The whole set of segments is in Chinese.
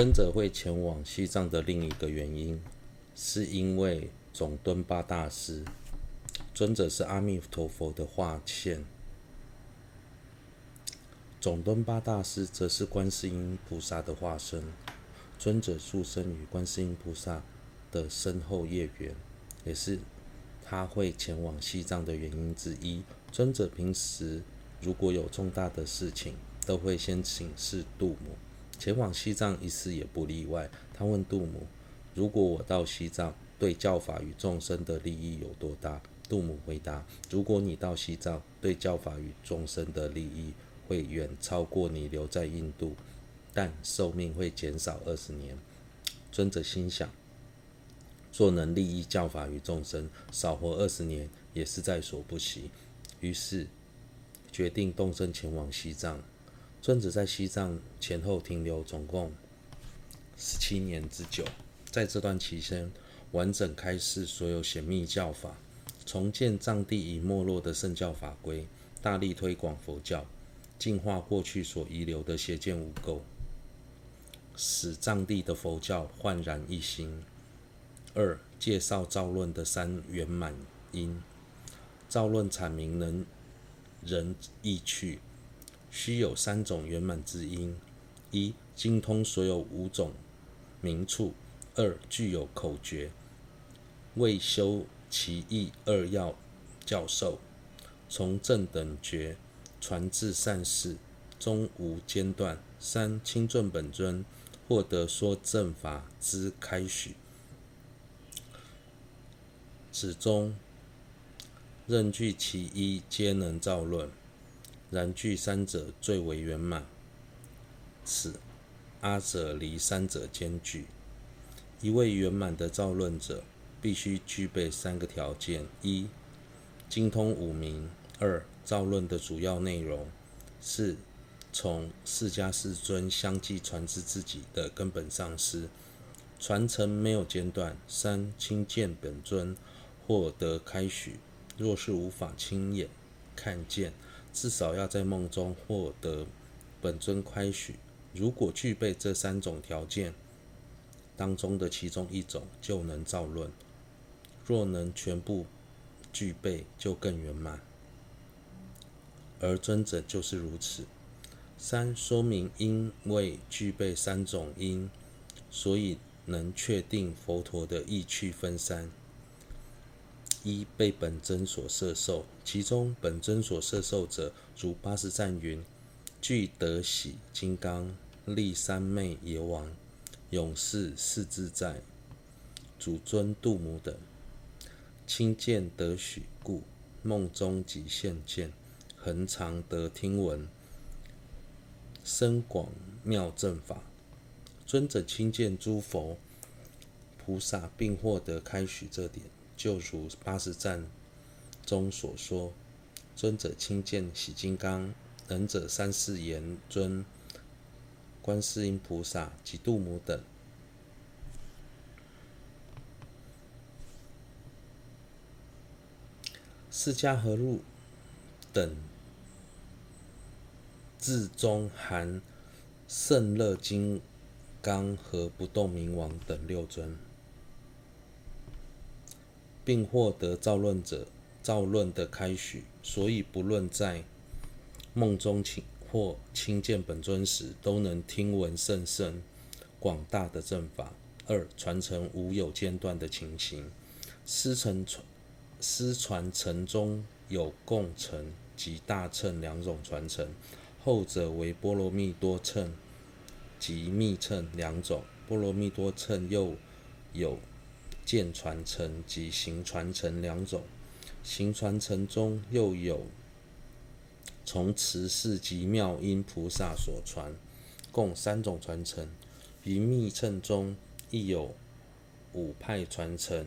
尊者会前往西藏的另一个原因，是因为总敦巴大师。尊者是阿弥陀佛的化现，总敦巴大师则是观世音菩萨的化身。尊者出生于观世音菩萨的身后业缘，也是他会前往西藏的原因之一。尊者平时如果有重大的事情，都会先请示度母。前往西藏一次也不例外。他问杜母：“如果我到西藏，对教法与众生的利益有多大？”杜母回答：“如果你到西藏，对教法与众生的利益会远超过你留在印度，但寿命会减少二十年。”尊者心想：若能利益教法与众生，少活二十年也是在所不惜。于是决定动身前往西藏。尊者在西藏前后停留总共十七年之久，在这段期间，完整开示所有显密教法，重建藏地已没落的圣教法规，大力推广佛教，净化过去所遗留的邪见污垢，使藏地的佛教焕然一新。二、介绍造论的三圆满因，造论阐明能仁义趣。须有三种圆满之因：一、精通所有五种名处；二、具有口诀，为修其义二要教授，从正等觉传至善事，终无间断；三、亲近本尊，获得说正法之开许。此中任具其一，皆能造论。然具三者最为圆满，此阿闍黎三者兼具。一位圆满的造论者，必须具备三个条件：一、精通五明；二、造论的主要内容四从释迦世尊相继传至自己的根本上师，传承没有间断；三、亲见本尊，获得开许。若是无法亲眼看见，至少要在梦中获得本尊开许。如果具备这三种条件当中的其中一种，就能造论；若能全部具备，就更圆满。而尊者就是如此。三、说明因为具备三种因，所以能确定佛陀的意趣分三。一被本尊所摄受，其中本尊所摄受者，如八十赞云：具德喜金刚，立三昧耶王，勇士四自在，主尊度母等。亲见得许故，梦中即现见，恒常得听闻，深广妙正法。尊者亲见诸佛菩萨，并获得开许这点。就如八十赞中所说，尊者亲见喜金刚、能者三世严尊、观世音菩萨及度母等。释迦合入等字中含胜乐金刚和不动明王等六尊。并获得造论者造论的开许，所以不论在梦中请或亲见本尊时，都能听闻甚深广大的正法。二、传承无有间断的情形。师承传师传承中有共承及大乘两种传承，后者为波罗蜜多乘及密乘两种。波罗蜜多乘又有。见传承及行传承两种，行传承中又有从慈氏及妙音菩萨所传，共三种传承。于密乘中亦有五派传承，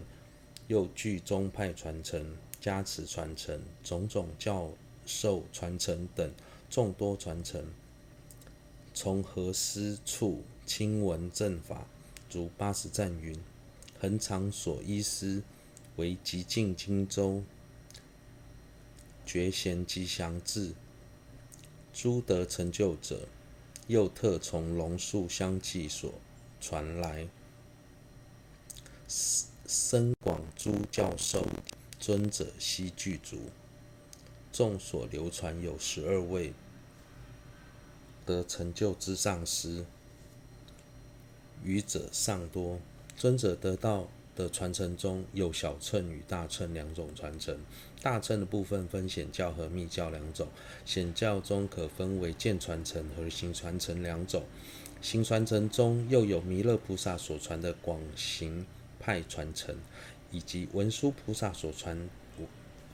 又具宗派传承、加持传承、种种教授传承等众多传承。从何师处亲闻正法，如八十赞云。恒常所依师为极尽荆州、觉贤吉祥志，诸得成就者，又特从龙树相继所传来。深广诸教授尊者悉具足，众所流传有十二位得成就之上师，余者尚多。尊者得到的传承中有小乘与大乘两种传承。大乘的部分分显教和密教两种。显教中可分为渐传承和行传承两种。行传承中又有弥勒菩萨所传的广行派传承，以及文殊菩萨所传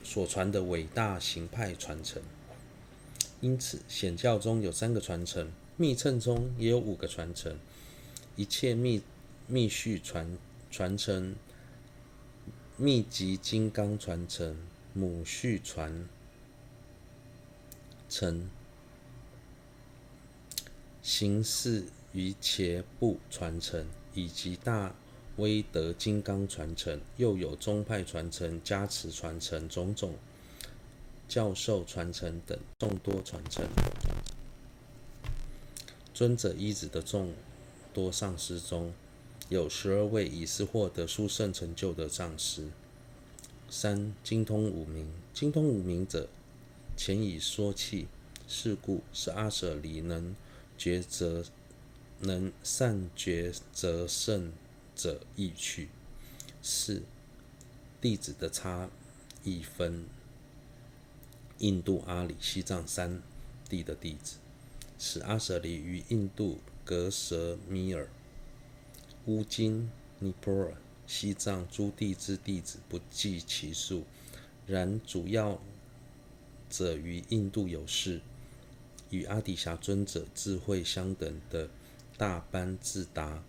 所传的伟大行派传承。因此，显教中有三个传承，密乘中也有五个传承。一切密密续传传承、密集金刚传承、母续传承、行事于伽部传承，以及大威德金刚传承，又有宗派传承、加持传承、种种教授传承等众多传承。尊者一子的众多上师中，有十二位已是获得殊胜成就的上师。三精通五明，精通五明者，前已说弃，是故是阿舍离能抉择，能善抉择胜者意趣。四弟子的差异分印度、阿里、西藏三地的弟子。此阿舍离于印度格什米尔、乌金、尼泊尔、西藏诸地之弟子不计其数，然主要者于印度有事，与阿底峡尊者智慧相等的大班智达、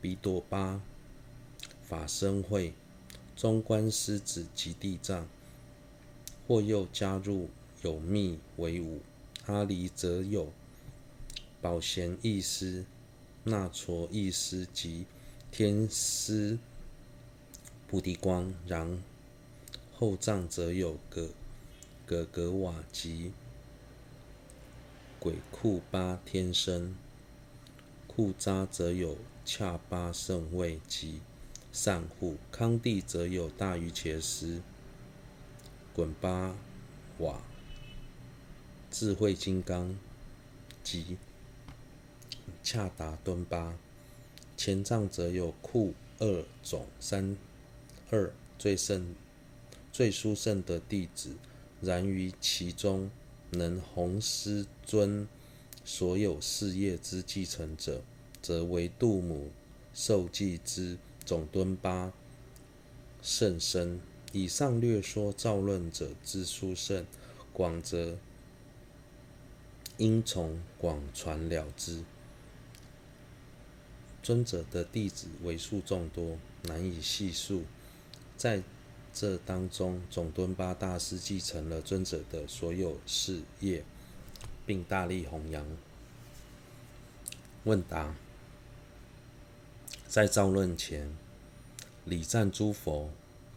彼朵巴、法身会、中观狮子及地藏，或又加入有密为五。阿离则有宝贤译师、那卓译师及天师菩提光，然后藏则有葛葛格瓦及鬼库巴天生，库扎则有恰巴圣位及善护，康帝则有大瑜伽师滚巴瓦。智慧金刚及恰达敦巴，前藏则有库二种三二最胜最殊胜的弟子，然于其中能弘师尊所有事业之继承者，则为度母受记之总敦巴甚深。以上略说造论者之殊胜广则。应从广传了之。尊者的弟子为数众多，难以细数。在这当中，总敦巴大师继承了尊者的所有事业，并大力弘扬。问答：在造论前，礼赞诸佛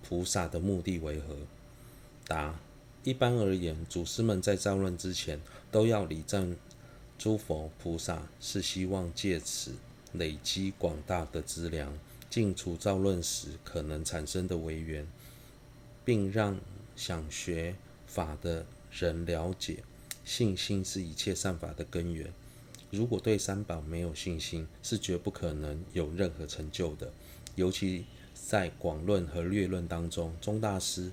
菩萨的目的为何？答。一般而言，祖师们在造论之前都要礼赞诸佛菩萨，是希望借此累积广大的资粮，净除造论时可能产生的违缘，并让想学法的人了解，信心是一切善法的根源。如果对三宝没有信心，是绝不可能有任何成就的。尤其在广论和略论当中，宗大师。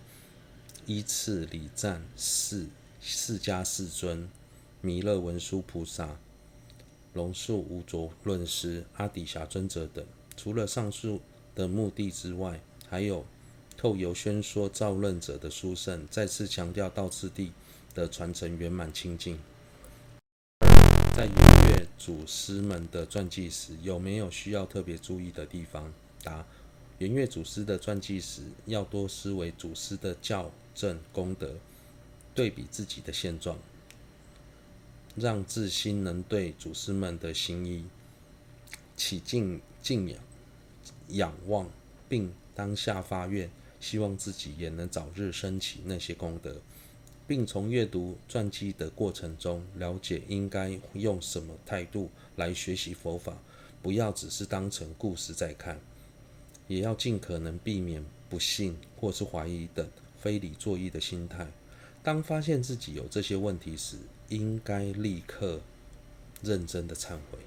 依次礼赞四释迦世尊、弥勒文殊菩萨、龙树无着论师、阿底峡尊者等。除了上述的目的之外，还有透由宣说造论者的殊胜，再次强调道次第的传承圆满清净。在阅读祖师们的传记时，有没有需要特别注意的地方？答。圆月祖师的传记时，要多思维祖师的教证功德，对比自己的现状，让自心能对祖师们的行仪起敬敬仰、仰望，并当下发愿，希望自己也能早日升起那些功德，并从阅读传记的过程中，了解应该用什么态度来学习佛法。不要只是当成故事在看，也要尽可能避免不信或是怀疑等非理作意的心态。当发现自己有这些问题时，应该立刻认真的忏悔。